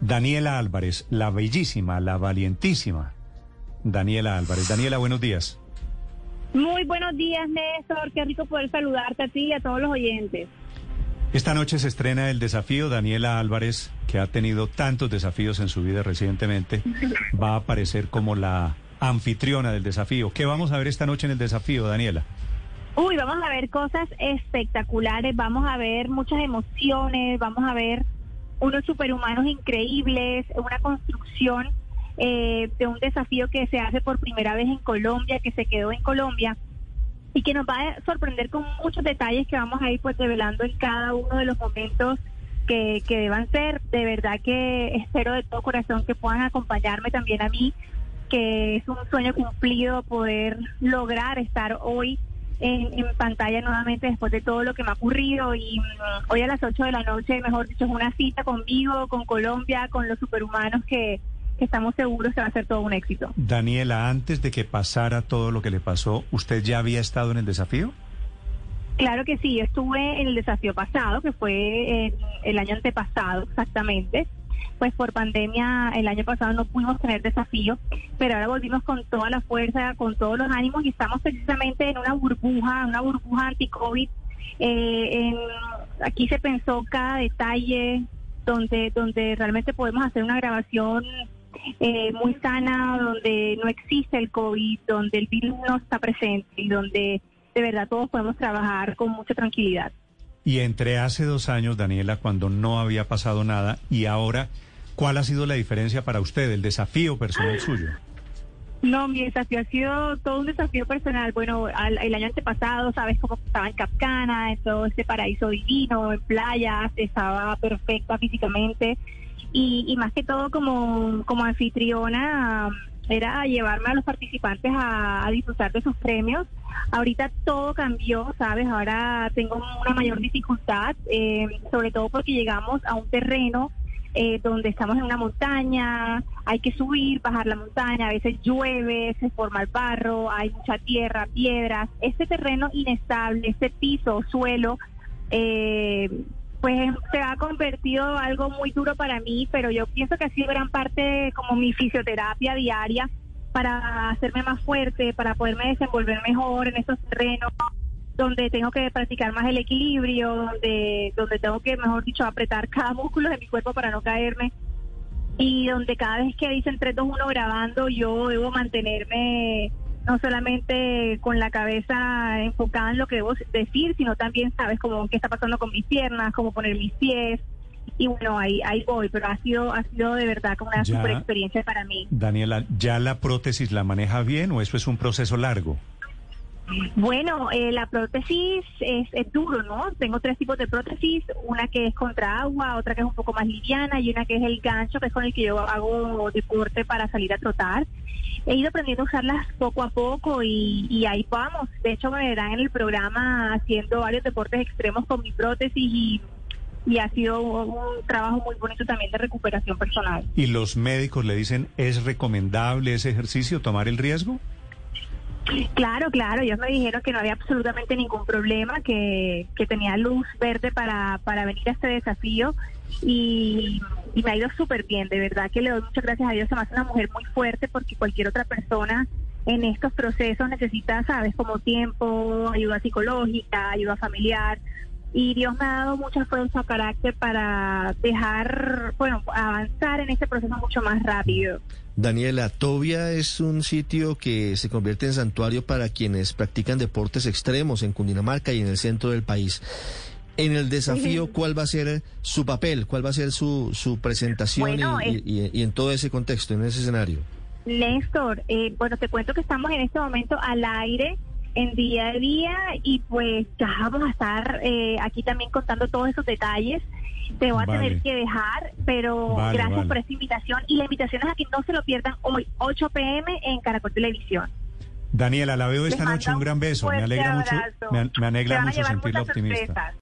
Daniela Álvarez, la bellísima, la valientísima Daniela Álvarez. Daniela, buenos días. Muy buenos días, Néstor. Qué rico poder saludarte a ti y a todos los oyentes. Esta noche se estrena el desafío. Daniela Álvarez, que ha tenido tantos desafíos en su vida recientemente, va a aparecer como la anfitriona del desafío. ¿Qué vamos a ver esta noche en el desafío, Daniela? Uy, vamos a ver cosas espectaculares, vamos a ver muchas emociones, vamos a ver unos superhumanos increíbles, una construcción eh, de un desafío que se hace por primera vez en Colombia, que se quedó en Colombia y que nos va a sorprender con muchos detalles que vamos a ir pues revelando en cada uno de los momentos que, que deban ser. De verdad que espero de todo corazón que puedan acompañarme también a mí, que es un sueño cumplido poder lograr estar hoy en, pantalla nuevamente después de todo lo que me ha ocurrido y mm, hoy a las 8 de la noche, mejor dicho, es una cita conmigo, con Colombia, con los superhumanos que, que estamos seguros que va a ser todo un éxito. Daniela, antes de que pasara todo lo que le pasó, ¿usted ya había estado en el desafío? Claro que sí, estuve en el desafío pasado, que fue el año antepasado exactamente pues por pandemia el año pasado no pudimos tener desafío, pero ahora volvimos con toda la fuerza, con todos los ánimos y estamos precisamente en una burbuja, una burbuja anti-COVID. Eh, aquí se pensó cada detalle donde, donde realmente podemos hacer una grabación eh, muy sana, donde no existe el COVID, donde el virus no está presente y donde de verdad todos podemos trabajar con mucha tranquilidad. Y entre hace dos años, Daniela, cuando no había pasado nada, y ahora ¿Cuál ha sido la diferencia para usted, el desafío personal suyo? No, mi desafío ha sido todo un desafío personal. Bueno, el año antepasado, sabes cómo estaba en Capcana, en todo este paraíso divino, en playas, estaba perfecta físicamente y, más que todo como, como anfitriona era llevarme a los participantes a, disfrutar de sus premios. Ahorita todo cambió, ¿sabes? Ahora tengo una mayor dificultad, eh, sobre todo porque llegamos a un terreno eh, donde estamos en una montaña, hay que subir, bajar la montaña, a veces llueve, se forma el barro, hay mucha tierra, piedras. Este terreno inestable, este piso, suelo, eh, pues se ha convertido algo muy duro para mí, pero yo pienso que ha sido gran parte como mi fisioterapia diaria para hacerme más fuerte, para poderme desenvolver mejor en estos terrenos donde tengo que practicar más el equilibrio, donde, donde tengo que, mejor dicho, apretar cada músculo de mi cuerpo para no caerme. Y donde cada vez que dicen 3, 2, 1 grabando, yo debo mantenerme no solamente con la cabeza enfocada en lo que debo decir, sino también, sabes, como qué está pasando con mis piernas, cómo poner mis pies. Y bueno, ahí, ahí voy, pero ha sido, ha sido de verdad como una super experiencia para mí. Daniela, ¿ya la prótesis la maneja bien o eso es un proceso largo? Bueno, eh, la prótesis es, duro, ¿no? Tengo tres tipos de prótesis, una que es contra agua, otra que es un poco más liviana y una que es el gancho, que es con el que yo hago deporte para salir a trotar. He ido aprendiendo a usarlas poco a poco y, ahí vamos. De hecho, me verán en el programa haciendo varios deportes extremos con mi prótesis y y ha sido un trabajo muy bonito también de recuperación personal. ¿Y los médicos le dicen, es recomendable ese ejercicio, tomar el riesgo? Claro, claro, ellos me dijeron que no había absolutamente ningún problema, que, que tenía luz verde para, para venir a este desafío y, me ha ido súper bien, de verdad que le doy muchas gracias a Dios, me hace una mujer muy fuerte porque cualquier otra persona en estos procesos necesita, sabes, como tiempo, ayuda psicológica, ayuda familiar, y Dios me ha dado mucha fuerza, carácter para dejar, bueno, avanzar en este proceso mucho más rápido. Daniela, Tobia es un sitio que se convierte en santuario para quienes practican deportes extremos en Cundinamarca y en el centro del país. En el desafío, ¿cuál va a ser su papel? ¿Cuál va a ser su, su presentación y, en todo ese contexto, en ese escenario? Néstor, eh, bueno, te cuento que estamos en este momento al aire en día a día y pues ya vamos a estar eh, aquí también contando todos esos detalles. Te voy a tener que dejar, pero gracias por esta invitación. Y la invitación es a que no se lo pierdan hoy, 8 pm en Caracol Televisión. Daniela, la veo esta noche, un gran beso, me alegra mucho, me, alegra mucho sentirla optimista.